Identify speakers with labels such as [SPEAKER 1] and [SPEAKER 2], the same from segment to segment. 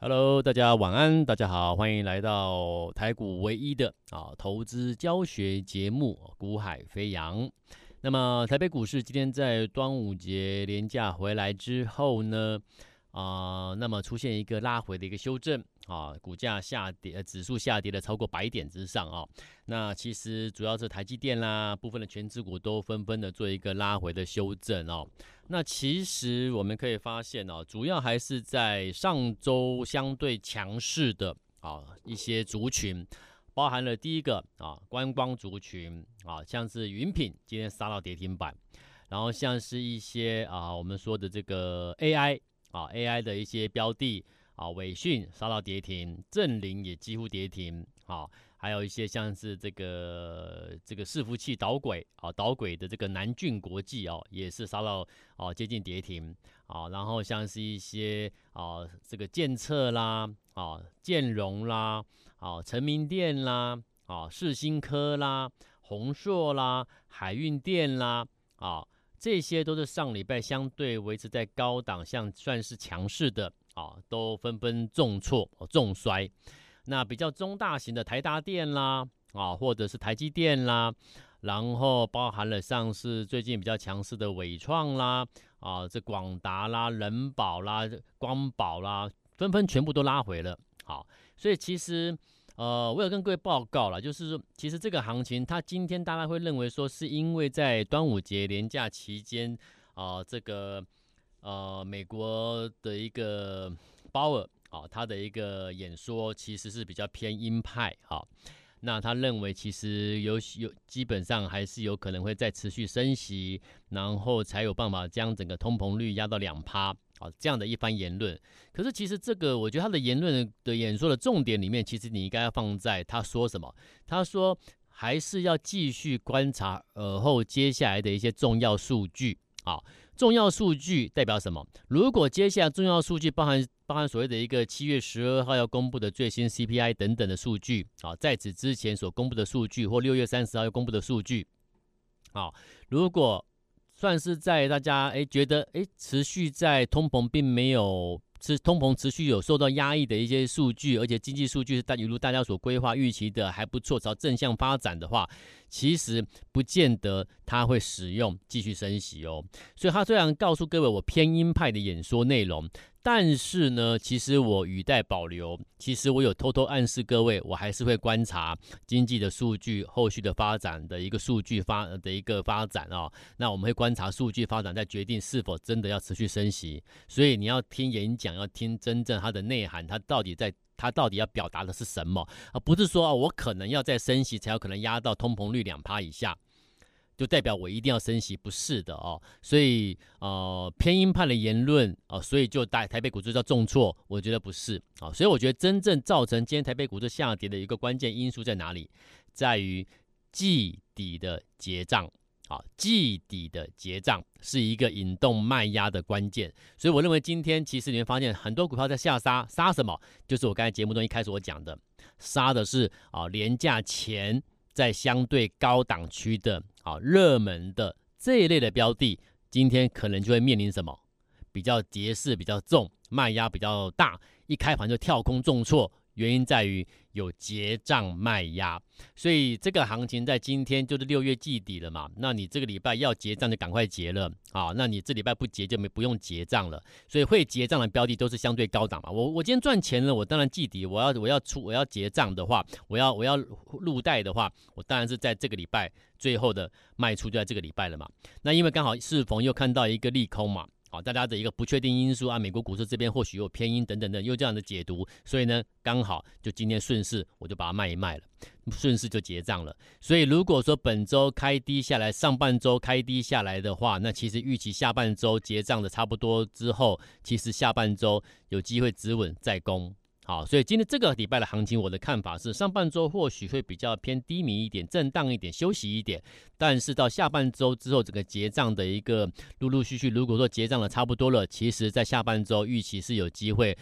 [SPEAKER 1] Hello，大家晚安，大家好，欢迎来到台股唯一的啊投资教学节目《股海飞扬》。那么台北股市今天在端午节连假回来之后呢，啊、那么出现一个拉回的一个修正啊，股价下跌，指数下跌了超过百点之上啊。那其实主要是台积电啦，部分的权值股都纷纷的做一个拉回的修正哦。那其实我们可以发现哦，主要还是在上周相对强势的啊一些族群，包含了第一个啊观光族群啊，像是云品今天杀到跌停板，然后像是一些啊我们说的这个 AI。啊，AI 的一些标的啊，伟讯杀到跌停，正林也几乎跌停。啊，还有一些像是这个这个伺服器导轨啊，导轨的这个南俊国际哦，也是杀到哦接近跌停。啊，然后像是一些啊这个建策啦，啊建荣啦，啊成名电啦，啊世新科啦，宏硕啦，海运电啦，啊。这些都是上礼拜相对维持在高档，像算是强势的啊，都纷纷重挫、重摔。那比较中大型的台达电啦啊，或者是台积电啦，然后包含了上市最近比较强势的纬创啦啊，这广达啦、人保啦、光宝啦，纷纷全部都拉回了。好，所以其实。呃，我有跟各位报告了，就是说，其实这个行情，它今天大家会认为说，是因为在端午节连假期间，啊、呃，这个呃，美国的一个鲍尔啊，他的一个演说其实是比较偏鹰派哈，那他认为其实有有基本上还是有可能会再持续升息，然后才有办法将整个通膨率压到两趴。啊，这样的一番言论，可是其实这个，我觉得他的言论的演说的重点里面，其实你应该要放在他说什么。他说还是要继续观察尔后接下来的一些重要数据。啊，重要数据代表什么？如果接下来重要数据包含包含所谓的一个七月十二号要公布的最新 CPI 等等的数据，啊，在此之前所公布的数据或六月三十号要公布的数据，好，如果算是在大家诶觉得诶持续在通膨并没有是通膨持续有受到压抑的一些数据，而且经济数据是大如大家所规划预期的还不错，朝正向发展的话，其实不见得它会使用继续升息哦。所以他虽然告诉各位我偏鹰派的演说内容。但是呢，其实我语带保留。其实我有偷偷暗示各位，我还是会观察经济的数据后续的发展的一个数据发的一个发展啊、哦。那我们会观察数据发展，再决定是否真的要持续升息。所以你要听演讲，要听真正它的内涵，它到底在它到底要表达的是什么，而不是说啊，我可能要再升息才有可能压到通膨率两趴以下。就代表我一定要升息，不是的哦，所以呃偏鹰派的言论啊、所以就带台北股市叫重挫，我觉得不是啊、哦，所以我觉得真正造成今天台北股市下跌的一个关键因素在哪里？在于季底的结账啊，季底的结账是一个引动卖压的关键，所以我认为今天其实你会发现很多股票在下杀，杀什么？就是我刚才节目中一开始我讲的，杀的是啊连价钱。在相对高档区的啊热门的这一类的标的，今天可能就会面临什么？比较跌势比较重，卖压比较大，一开盘就跳空重挫。原因在于有结账卖压，所以这个行情在今天就是六月季底了嘛。那你这个礼拜要结账就赶快结了啊。那你这礼拜不结就没不用结账了。所以会结账的标的都是相对高档嘛。我我今天赚钱了，我当然季底我要我要出我要结账的话，我要我要入袋的话，我当然是在这个礼拜最后的卖出就在这个礼拜了嘛。那因为刚好适逢又看到一个利空嘛。好，大家的一个不确定因素啊，美国股市这边或许有偏阴等等的，又这样的解读，所以呢，刚好就今天顺势我就把它卖一卖了，顺势就结账了。所以如果说本周开低下来，上半周开低下来的话，那其实预期下半周结账的差不多之后，其实下半周有机会止稳再攻。好，所以今天这个礼拜的行情，我的看法是，上半周或许会比较偏低迷一点，震荡一点，休息一点。但是到下半周之后，整个结账的一个陆陆续续，如果说结账的差不多了，其实在下半周预期是有机会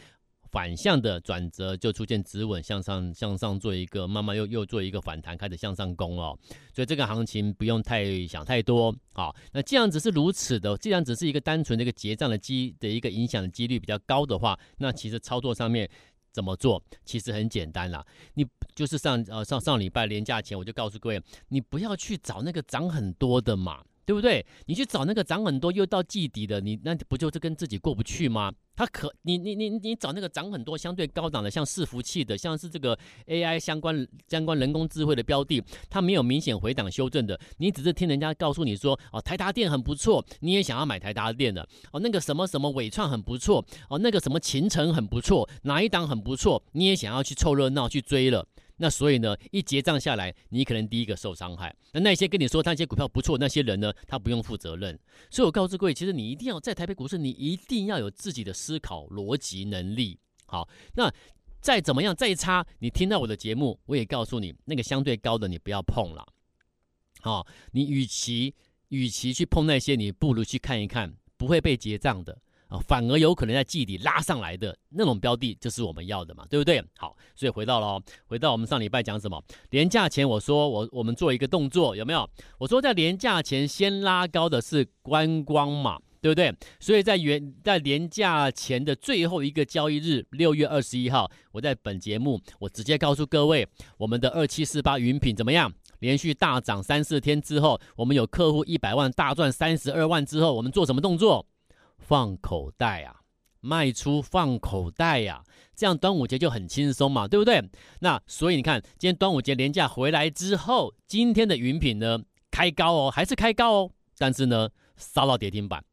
[SPEAKER 1] 反向的转折就出现止稳向上，向上做一个慢慢又又做一个反弹，开始向上攻了。所以这个行情不用太想太多。好，那既然只是如此的，既然只是一个单纯的一个结账的机的一个影响的几率比较高的话，那其实操作上面怎么做，其实很简单啦。你就是上呃上上礼拜连假前，我就告诉各位，你不要去找那个涨很多的嘛。对不对？你去找那个涨很多又到季底的，你那不就是跟自己过不去吗？它可你你你你找那个涨很多相对高档的，像伺服器的，像是这个 AI 相关相关人工智慧的标的，它没有明显回档修正的，你只是听人家告诉你说哦，台达电很不错，你也想要买台达电的哦，那个什么什么伟创很不错哦，那个什么秦城很不错，哪一档很不错，你也想要去凑热闹去追了。那所以呢，一结账下来，你可能第一个受伤害。那那些跟你说那些股票不错那些人呢，他不用负责任。所以我告诉各位，其实你一定要在台北股市，你一定要有自己的思考逻辑能力。好，那再怎么样再差，你听到我的节目，我也告诉你，那个相对高的你不要碰了。好，你与其与其去碰那些，你不如去看一看不会被结账的。啊，反而有可能在季底拉上来的那种标的，就是我们要的嘛，对不对？好，所以回到了，回到我们上礼拜讲什么？连假前我说我我们做一个动作，有没有？我说在连假前先拉高的是观光嘛，对不对？所以在原在连假前的最后一个交易日，六月二十一号，我在本节目我直接告诉各位，我们的二七四八云品怎么样？连续大涨三四天之后，我们有客户一百万大赚三十二万之后，我们做什么动作？放口袋啊，卖出放口袋呀、啊，这样端午节就很轻松嘛，对不对？那所以你看，今天端午节连假回来之后，今天的云品呢开高哦，还是开高哦，但是呢杀到跌停板，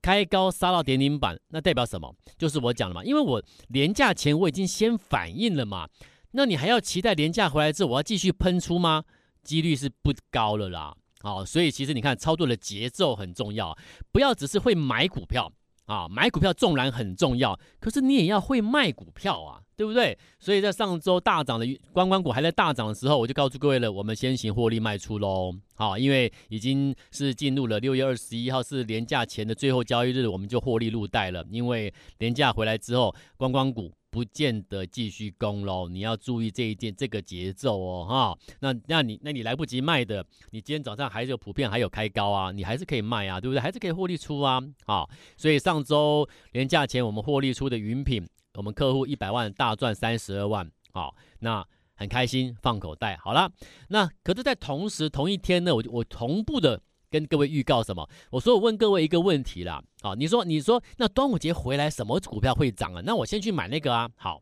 [SPEAKER 1] 开高杀到跌停板，那代表什么？就是我讲了嘛，因为我连假前我已经先反应了嘛，那你还要期待连假回来之后我要继续喷出吗？几率是不高了啦。好，所以其实你看，操作的节奏很重要，不要只是会买股票啊，买股票纵然很重要，可是你也要会卖股票啊，对不对？所以在上周大涨的观光股还在大涨的时候，我就告诉各位了，我们先行获利卖出喽。好，因为已经是进入了六月二十一号是连假前的最后交易日，我们就获利入袋了。因为连假回来之后，观光股。不见得继续攻喽，你要注意这一点这个节奏哦，哈。那那你那你来不及卖的，你今天早上还是有普遍还有开高啊，你还是可以卖啊，对不对？还是可以获利出啊，好。所以上周连假前我们获利出的云品，我们客户一百万大赚三十二万，好，那很开心放口袋。好了，那可是，在同时同一天呢，我我同步的。跟各位预告什么？我说我问各位一个问题啦，好，你说你说那端午节回来什么股票会涨啊？那我先去买那个啊。好，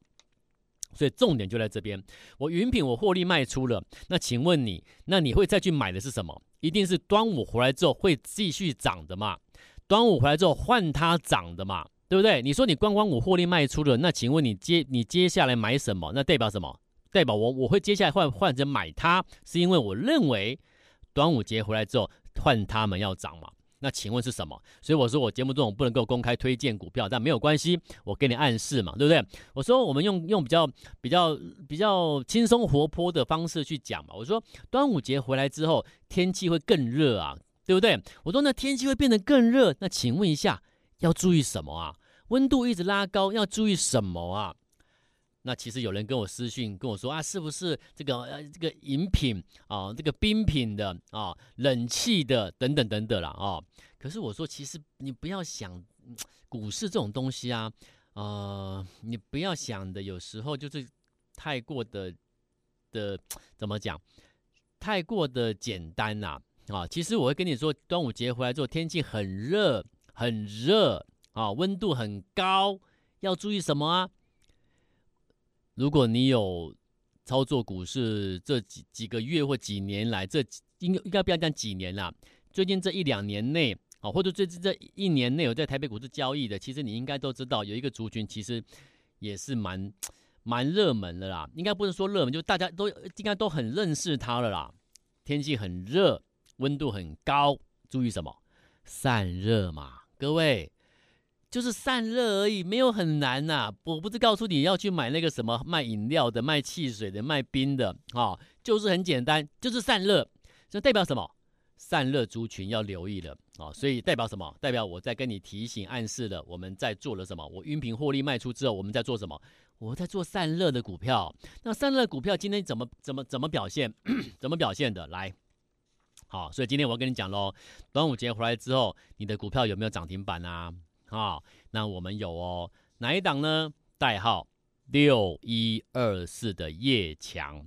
[SPEAKER 1] 所以重点就在这边。我云品我获利卖出了，那请问你，那你会再去买的是什么？一定是端午回来之后会继续涨的嘛？端午回来之后换它涨的嘛？对不对？你说你观光股获利卖出了，那请问你接你接下来买什么？那代表什么？代表我我会接下来换换成买它，是因为我认为端午节回来之后。换他们要涨嘛？那请问是什么？所以我说我节目中不能够公开推荐股票，但没有关系，我给你暗示嘛，对不对？我说我们用用比较比较比较轻松活泼的方式去讲嘛。我说端午节回来之后天气会更热啊，对不对？我说那天气会变得更热，那请问一下要注意什么啊？温度一直拉高要注意什么啊？那其实有人跟我私讯跟我说啊，是不是这个呃这个饮品啊，这个冰品的啊，冷气的等等等等啦啊？可是我说，其实你不要想股市这种东西啊，呃，你不要想的，有时候就是太过的的怎么讲，太过的简单呐啊！其实我会跟你说，端午节回来之后天气很热很热啊，温度很高，要注意什么啊？如果你有操作股市这几几个月或几年来，这应该应该不要讲几年啦，最近这一两年内啊，或者最近这一年内有在台北股市交易的，其实你应该都知道，有一个族群其实也是蛮蛮热门的啦。应该不是说热门，就大家都应该都很认识它了啦。天气很热，温度很高，注意什么？散热嘛，各位。就是散热而已，没有很难呐、我不是告诉你要去买那个什么卖饮料的、卖汽水的、卖冰的，哦，就是很简单，就是散热。这代表什么？散热族群要留意了啊，所以代表什么？代表我在跟你提醒暗示了我们在做了什么？我云品获利卖出之后，我们在做什么？我在做散热的股票。那散热股票今天怎么怎么怎么表现？怎么表现的？来，好，所以今天我要跟你讲喽，端午节回来之后，你的股票有没有涨停板啊？啊，那我们有哦，哪一档呢？代号六一二四的叶强。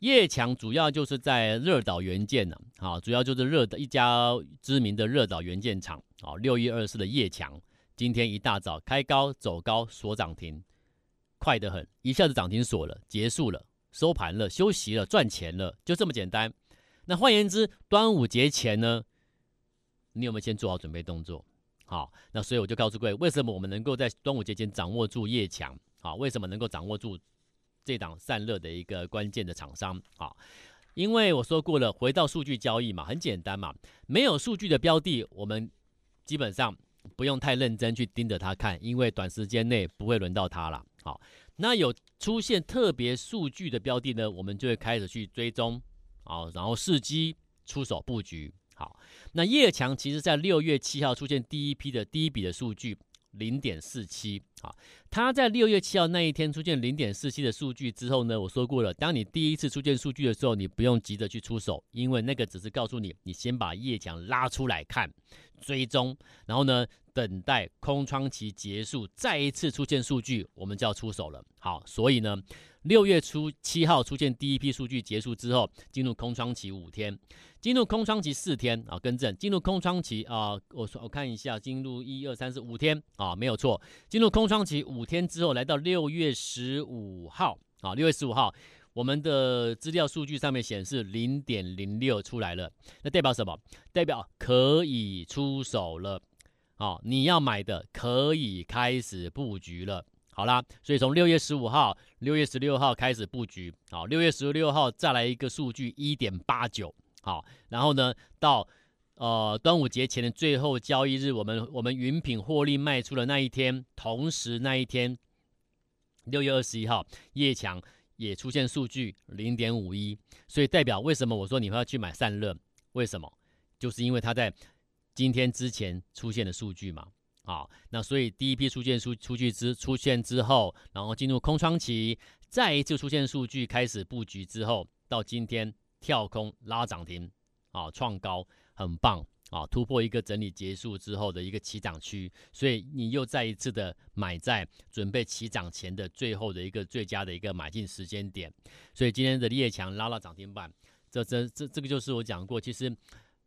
[SPEAKER 1] 叶强主要就是在热岛元件呢，好，主要就是热的一家知名的热岛元件厂，啊，六一二四的叶强，今天一大早开高走高锁涨停，快得很，一下子涨停锁了，结束了，收盘了，休息了，赚钱了，就这么简单。那换言之，端午节前呢，你有没有先做好准备动作？好，那所以我就告诉各位，为什么我们能够在端午节前掌握住业强？好，为什么能够掌握住？这档散热的一个关键的厂商啊，因为我说过了，回到数据交易嘛，很简单嘛，没有数据的标的，我们基本上不用太认真去盯着它看，因为短时间内不会轮到它了。好，那有出现特别数据的标的呢，我们就会开始去追踪啊，然后伺机出手布局。好，那业强其实在六月七号出现第一批的第一笔的数据。零点四七，好，它在六月七号那一天出现零点四七的数据之后呢，我说过了，当你第一次出现数据的时候，你不用急着去出手，因为那个只是告诉你，你先把业强拉出来看，追踪，然后呢，等待空窗期结束，再一次出现数据，我们就要出手了。好，所以呢。六月初七号出现第一批数据结束之后，进入空窗期五天，进入空窗期四天啊，更正，进入空窗期啊，我说我看一下，进入一二三四五天啊，没有错，进入空窗期五天之后，来到六月十五号啊，六月十五号，我们的资料数据上面显示零点零六出来了，那代表什么？代表可以出手了，啊，你要买的可以开始布局了。好啦，所以从六月十五号、六月十六号开始布局，好，六月十六号再来一个数据一点八九，好，然后呢，到呃端午节前的最后交易日，我们我们云品获利卖出的那一天，同时那一天六月二十一号，业强也出现数据零点五一，所以代表为什么我说你会要去买散热？为什么？就是因为它在今天之前出现的数据嘛。好，那所以第一批出现数出去之出现之后，然后进入空窗期，再一次出现数据开始布局之后，到今天跳空拉涨停，啊，创高很棒啊，突破一个整理结束之后的一个起涨区，所以你又再一次的买在准备起涨前的最后的一个最佳的一个买进时间点，所以今天的列强拉了涨停板，这这这这个就是我讲过，其实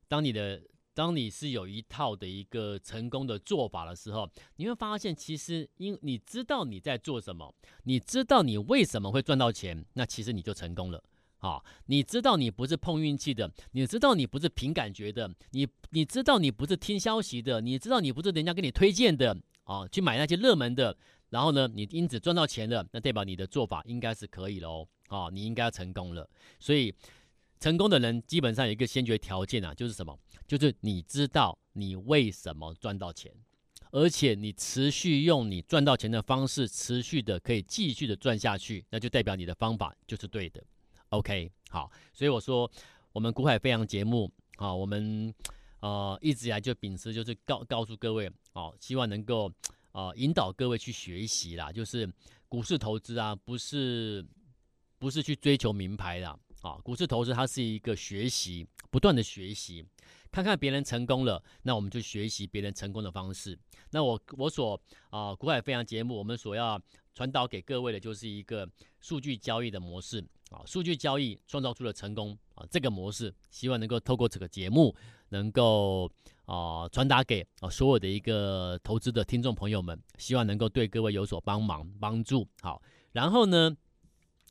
[SPEAKER 1] 当你的。当你是有一套的一个成功的做法的时候，你会发现，其实因你知道你在做什么，你知道你为什么会赚到钱，那其实你就成功了啊！你知道你不是碰运气的，你知道你不是凭感觉的，你你知道你不是听消息的，你知道你不是人家给你推荐的啊，去买那些热门的，然后呢，你因此赚到钱了，那代表你的做法应该是可以喽啊，你应该要成功了。所以，成功的人基本上有一个先决条件啊，就是什么？就是你知道你为什么赚到钱，而且你持续用你赚到钱的方式，持续的可以继续的赚下去，那就代表你的方法就是对的。OK，好，所以我说我们股海飞扬节目啊，我们呃一直以来就秉持就是告告诉各位哦，希望能够呃引导各位去学习啦，就是股市投资啊，不是不是去追求名牌的啊，股市投资它是一个学习，不断的学习。看看别人成功了，那我们就学习别人成功的方式。那我我所啊股海飞扬节目，我们所要传导给各位的就是一个数据交易的模式啊，数据交易创造出了成功啊这个模式，希望能够透过这个节目，能够啊传达给啊所有的一个投资的听众朋友们，希望能够对各位有所帮忙帮助。好，然后呢，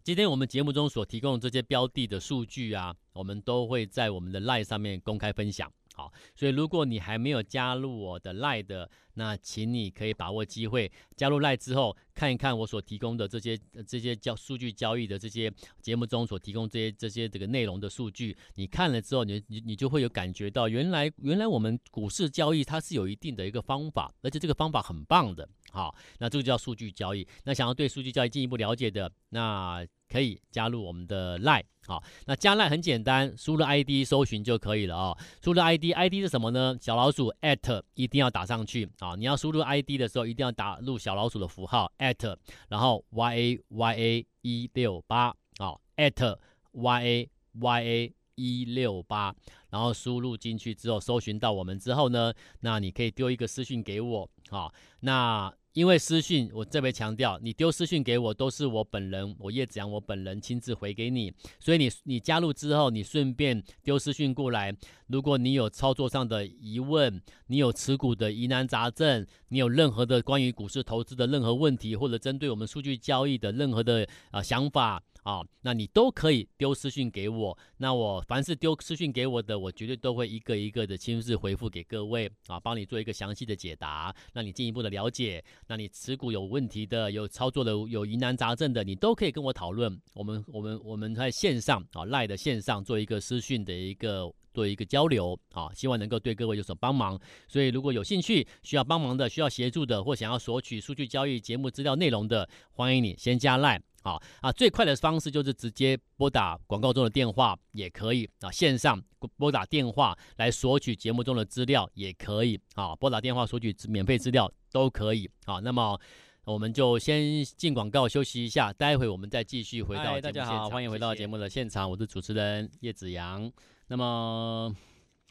[SPEAKER 1] 今天我们节目中所提供的这些标的的数据啊，我们都会在我们的 LINE 上面公开分享。好，所以如果你还没有加入我的 LINE 的那请你可以把握机会加入赖之后，看一看我所提供的这些这些交数据交易的这些节目中所提供这些这些这个内容的数据，你看了之后，你你你就会有感觉到，原来原来我们股市交易它是有一定的一个方法，而且这个方法很棒的。好，那这个叫数据交易。那想要对数据交易进一步了解的，那可以加入我们的赖。好，那加赖很简单，输入 ID 搜寻就可以了啊、哦。输入 ID，ID 是什么呢？小老鼠 at 一定要打上去啊。你要输入 ID 的时候，一定要打入小老鼠的符号 at，然后 ya ya 一六八啊 at ya ya 一六八，然后输入进去之后，搜寻到我们之后呢，那你可以丢一个私讯给我啊。那因为私讯，我特别强调，你丢私讯给我都是我本人，我叶子阳我本人亲自回给你。所以你你加入之后，你顺便丢私讯过来。如果你有操作上的疑问，你有持股的疑难杂症，你有任何的关于股市投资的任何问题，或者针对我们数据交易的任何的啊、想法。啊、那你都可以丢私讯给我，那我凡是丢私讯给我的，我绝对都会一个一个的亲自回复给各位啊，帮你做一个详细的解答，让你进一步的了解。那你持股有问题的，有操作的，有疑难杂症的，你都可以跟我讨论。我们我们我们在线上啊赖的线上做一个私讯的一个做一个交流啊，希望能够对各位有所帮忙。所以如果有兴趣需要帮忙的，需要协助的，或想要索取数据交易节目资料内容的，欢迎你先加赖。好啊，最快的方式就是直接拨打广告中的电话也可以啊，线上拨打电话来索取节目中的资料也可以啊，拨打电话索取免费资料都可以啊。那么我们就先进广告休息一下，待会我们再继续回到。大家好，欢迎回到节目的现场，我是主持人叶子阳。那么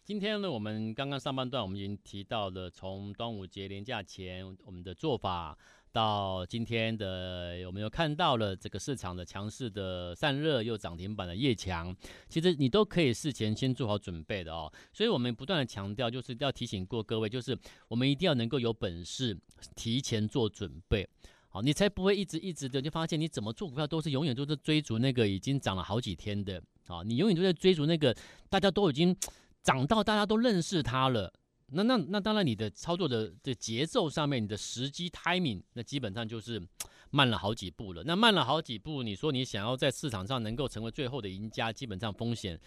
[SPEAKER 1] 今天呢，我们刚刚上半段我们已经提到了从端午节连假前我们的做法。到今天的，我们又看到了这个市场的强势的散热又涨停板的业强，其实你都可以事前先做好准备的哦。所以我们不断的强调，就是要提醒过各位，就是我们一定要能够有本事提前做准备，好，你才不会一直一直的就发现你怎么做股票都是永远都是追逐那个已经涨了好几天的，啊，你永远都在追逐那个大家都已经涨到大家都认识它了。那那那当然，你的操作的这节奏上面，你的时机 timing，那基本上就是慢了好几步了。那慢了好几步，你说你想要在市场上能够成为最后的赢家，基本上风险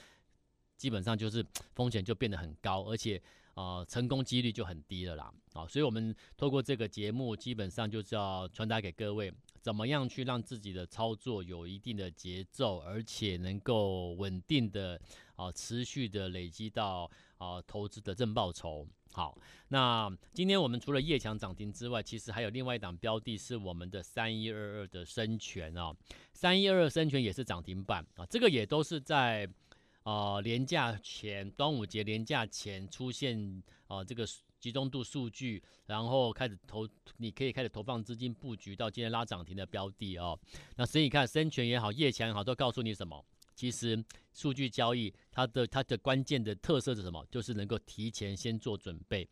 [SPEAKER 1] 基本上就是风险就变得很高，而且啊、呃，成功几率就很低了啦。啊，所以我们透过这个节目，基本上就是要传达给各位，怎么样去让自己的操作有一定的节奏，而且能够稳定的啊，持续的累积到。啊，投资的正报酬好。那今天我们除了叶强涨停之外，其实还有另外一档标的，是我们的三一二二的生权啊。三一二二生权也是涨停板啊，这个也都是在啊连假前，端午节连假前出现啊这个集中度数据，然后开始投，你可以开始投放资金布局到今天拉涨停的标的哦。那所以你看生权也好，叶强也好，都告诉你什么？其实数据交易它的它的关键的特色是什么？就是能够提前先做准备，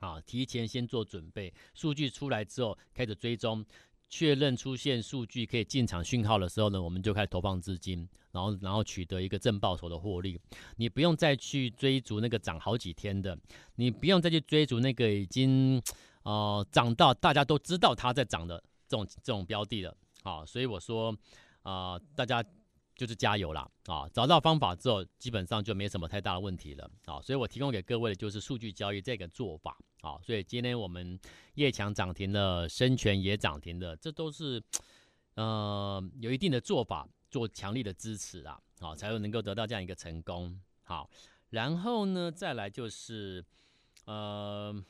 [SPEAKER 1] 啊，提前先做准备。数据出来之后开始追踪，确认出现数据可以进场讯号的时候呢，我们就开始投放资金，然后然后取得一个正报酬的获利。你不用再去追逐那个涨好几天的，你不用再去追逐那个已经呃涨到大家都知道它在涨的这种这种标的了。啊，所以我说啊，大家。就是加油啦啊！找到方法之后，基本上就没什么太大的问题了啊！所以我提供给各位的就是数据交易这个做法啊！所以今天我们业强涨停了，生权也涨停了，这都是呃有一定的做法，做强力的支持啊，好才会能够得到这样一个成功。好，然后呢，再来就是呃。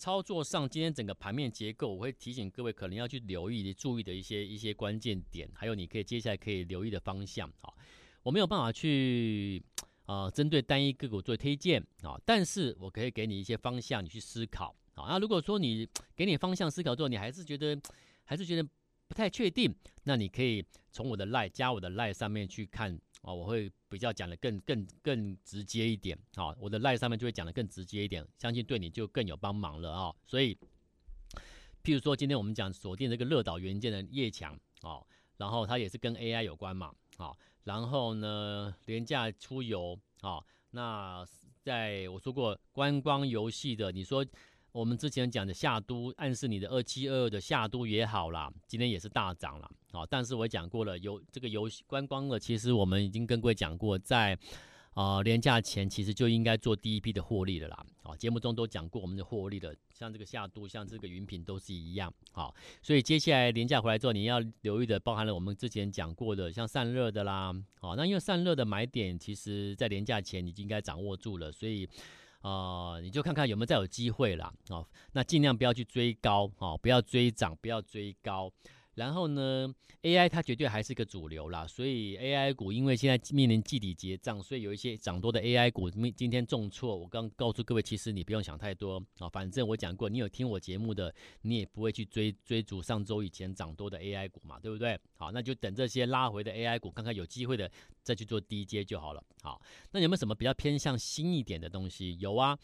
[SPEAKER 1] 操作上，今天整个盘面结构，我会提醒各位可能要去留意、注意的一些一些关键点，还有你可以接下来可以留意的方向啊。我没有办法去、呃、针对单一个股做推荐啊，但是我可以给你一些方向，你去思考啊。那如果说你给你方向思考之后，你还是觉得还是觉得不太确定，那你可以从我的 LINE 加我的 LINE 上面去看。啊，我会比较讲的更更更直接一点，啊，我的 LINE 上面就会讲的更直接一点，相信对你就更有帮忙了啊。所以，譬如说今天我们讲锁定这个热导元件的业强，啊，然后它也是跟 AI 有关嘛，啊，然后呢廉价出游，啊，那在我说过观光游戏的，你说我们之前讲的夏都，暗示你的二七二二的夏都也好啦，今天也是大涨了啊。但是我讲过了，游这个游观光的，其实我们已经跟各位讲过，在啊连假前其实就应该做第一批的获利了啦。啊，节目中都讲过我们的获利的，像这个夏都，像这个云品都是一样。好，所以接下来连假回来之后，你要留意的，包含了我们之前讲过的，像散热的啦。好，那因为散热的买点，其实在连假前你就应该掌握住了，所以。啊、呃，你就看看有没有再有机会了。哦，那尽量不要去追高，哦，不要追涨，不要追高。然后呢，AI 它绝对还是个主流啦，所以 AI 股因为现在面临季底结账，所以有一些涨多的 AI 股，今天重挫。我刚告诉各位，其实你不用想太多啊，反正我讲过，你有听我节目的，你也不会去追追逐上周以前涨多的 AI 股嘛，对不对？好，那就等这些拉回的 AI 股，看看有机会的再去做低阶就好了。好，那有没有什么比较偏向新一点的东西？有啊。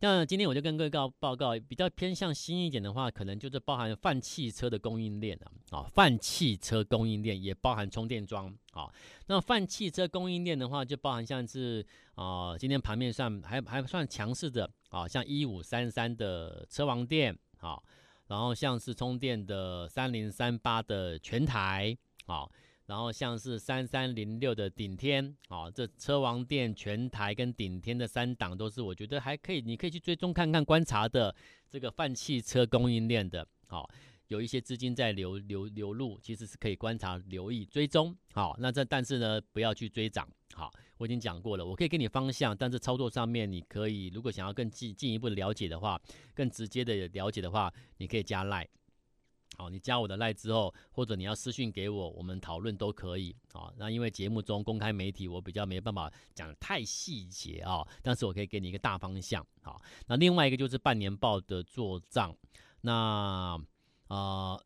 [SPEAKER 1] 那今天我就跟各位告报告，比较偏向新一点的话，可能就是包含泛汽车的供应链啊，啊，泛汽车供应链也包含充电桩啊。那泛汽车供应链的话，就包含像是啊，今天盘面上还还算强势的啊，像一五三三的车王电啊，然后像是充电的三零三八的全台啊。然后像是三三零六的顶天，啊，这车王电、全台跟顶天的三档都是我觉得还可以，你可以去追踪看看观察的这个泛汽车供应链的，好，有一些资金在流流流入，其实是可以观察、留意、追踪，好，那这但是呢，不要去追涨，好，我已经讲过了，我可以给你方向，但是操作上面你可以，如果想要更进进一步的了解的话，更直接的了解的话，你可以加 Line。好，你加我的赖之后，或者你要私讯给我，我们讨论都可以。好，那因为节目中公开媒体，我比较没办法讲得太细节啊，但是我可以给你一个大方向。好，那另外一个就是半年报的做账，那啊、呃，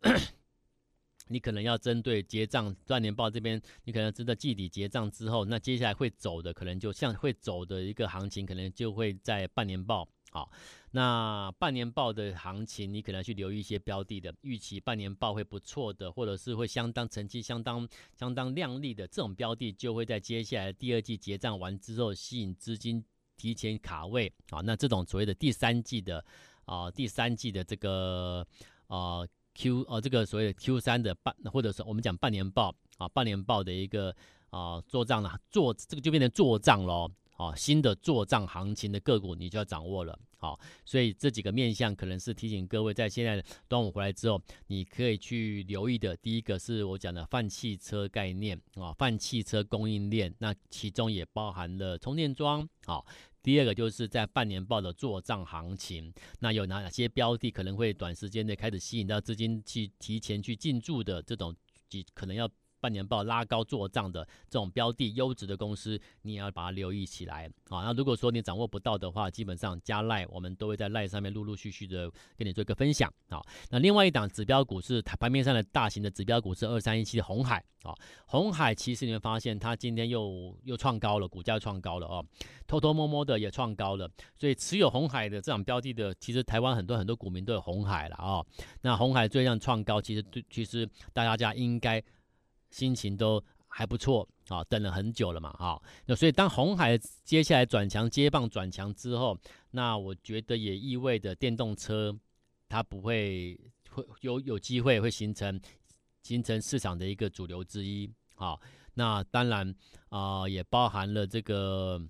[SPEAKER 1] 你可能要针对结账半年报这边，你可能知道季底结账之后，那接下来会走的可能就像会走的一个行情，可能就会在半年报。好，那半年报的行情，你可能去留意一些标的的预期，半年报会不错的，或者是会相当成绩相当相当亮丽的这种标的，就会在接下来第二季结账完之后吸引资金提前卡位啊。那这种所谓的第三季的啊，第三季的这个啊 Q 啊，这个所谓的 Q 三的半，或者是我们讲半年报啊，半年报的一个啊做账了，做这个就变成做账喽。啊，新的做账行情的个股你就要掌握了。好，所以这几个面向可能是提醒各位，在现在端午回来之后，你可以去留意的。第一个是我讲的泛汽车概念啊，泛汽车供应链，那其中也包含了充电桩。好，第二个就是在半年报的做账行情，那有哪哪些标的可能会短时间内开始吸引到资金去提前去进驻的这种，可能要。半年报拉高做账的这种标的优质的公司，你也要把它留意起来啊。那如果说你掌握不到的话，基本上加赖，我们都会在赖上面陆陆续续的跟你做一个分享啊。那另外一档指标股是盘面上的大型的指标股是二三一七的鸿海啊。红海其实你会发现它今天又又创高了，股价创高了哦，偷偷摸摸的也创高了。所以持有红海的这种标的的，其实台湾很多很多股民都有红海了啊。那红海最让创高，其实对，其实大家应该。心情都还不错啊，等了很久了嘛，啊，那所以当红海接下来转强接棒转强之后，那我觉得也意味着电动车它不会会有有机会会形成形成市场的一个主流之一，好，那当然啊也包含了这个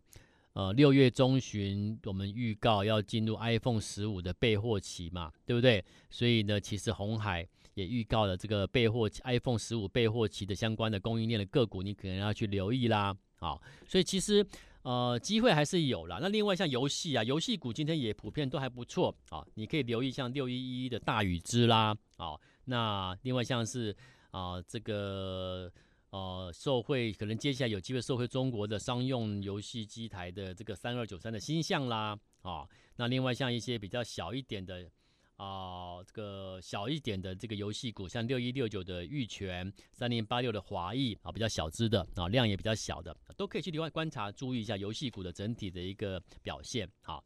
[SPEAKER 1] 呃六月中旬我们预告要进入 iPhone 十五的备货期嘛，对不对？所以呢，其实红海。也预告了这个备货 iPhone 十五备货期的相关的供应链的个股，你可能要去留意啦。好，所以其实呃机会还是有啦。那另外像游戏啊，游戏股今天也普遍都还不错啊，你可以留意像六一一的大宇之啦。啊，那另外像是啊这个呃受惠可能接下来有机会受惠中国的商用游戏机台的这个三二九三的新项啦。啊，那另外像一些比较小一点的。啊，这个小一点的这个游戏股，像六一六九的玉泉，三零八六的华义啊，比较小只的啊，量也比较小的，都可以去另外观察，注意一下游戏股的整体的一个表现。好，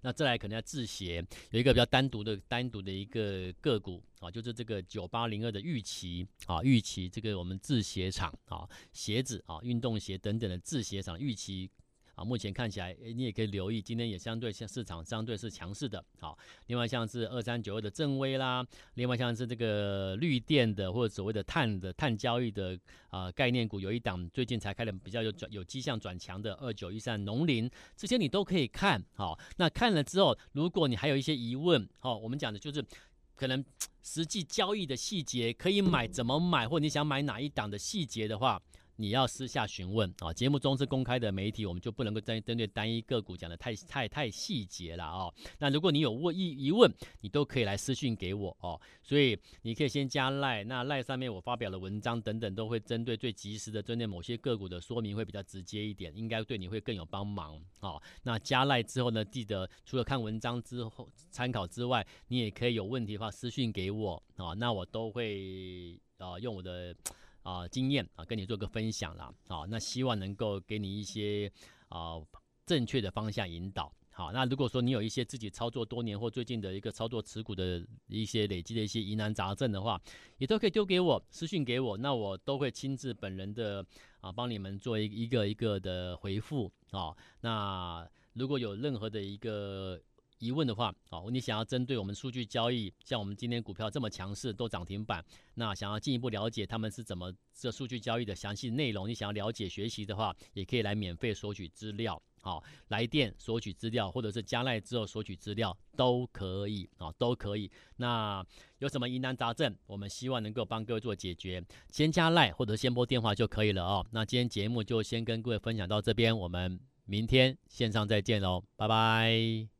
[SPEAKER 1] 那再来可能要制鞋，有一个比较单独的单独的一个个股啊，就是这个九八零二的玉期啊，玉期这个我们制鞋厂啊，鞋子啊，运动鞋等等的制鞋厂玉期。啊，目前看起来，你也可以留意，今天也相对像市场相对是强势的。好，另外像是二三九二的正威啦，另外像是这个绿电的或者所谓的碳的碳交易的啊概念股，有一档最近才开的比较有转有迹象转强的二九一三农林，这些你都可以看。好，那看了之后，如果你还有一些疑问，好，我们讲的就是可能实际交易的细节，可以买怎么买，或你想买哪一档的细节的话。你要私下询问啊，节目中是公开的媒体，我们就不能够针针对单一个股讲的太太太细节了啊。那如果你有问疑疑问，你都可以来私讯给我哦。所以你可以先加赖，那赖上面我发表的文章等等都会针对最及时的针对某些个股的说明会比较直接一点，应该对你会更有帮忙哦。那加赖之后呢，记得除了看文章之后参考之外，你也可以有问题的话私讯给我啊，那我都会啊用我的。啊、经验啊，跟你做个分享啦。啊，那希望能够给你一些啊正确的方向引导。好，那如果说你有一些自己操作多年或最近的一个操作持股的一些累积的一些疑难杂症的话，也都可以丢给我私信给我，那我都会亲自本人的啊帮你们做一一个一个的回复啊。那如果有任何的一个疑问的话，哦，你想要针对我们数据交易，像我们今天股票这么强势，都涨停板，那想要进一步了解他们是怎么这数据交易的详细内容，你想要了解学习的话，也可以来免费索取资料，好，来电索取资料，或者是加赖之后索取资料都可以，啊，都可以。那有什么疑难杂症，我们希望能够帮各位做解决，先加赖或者先拨电话就可以了哦。那今天节目就先跟各位分享到这边，我们明天线上再见喽，拜拜。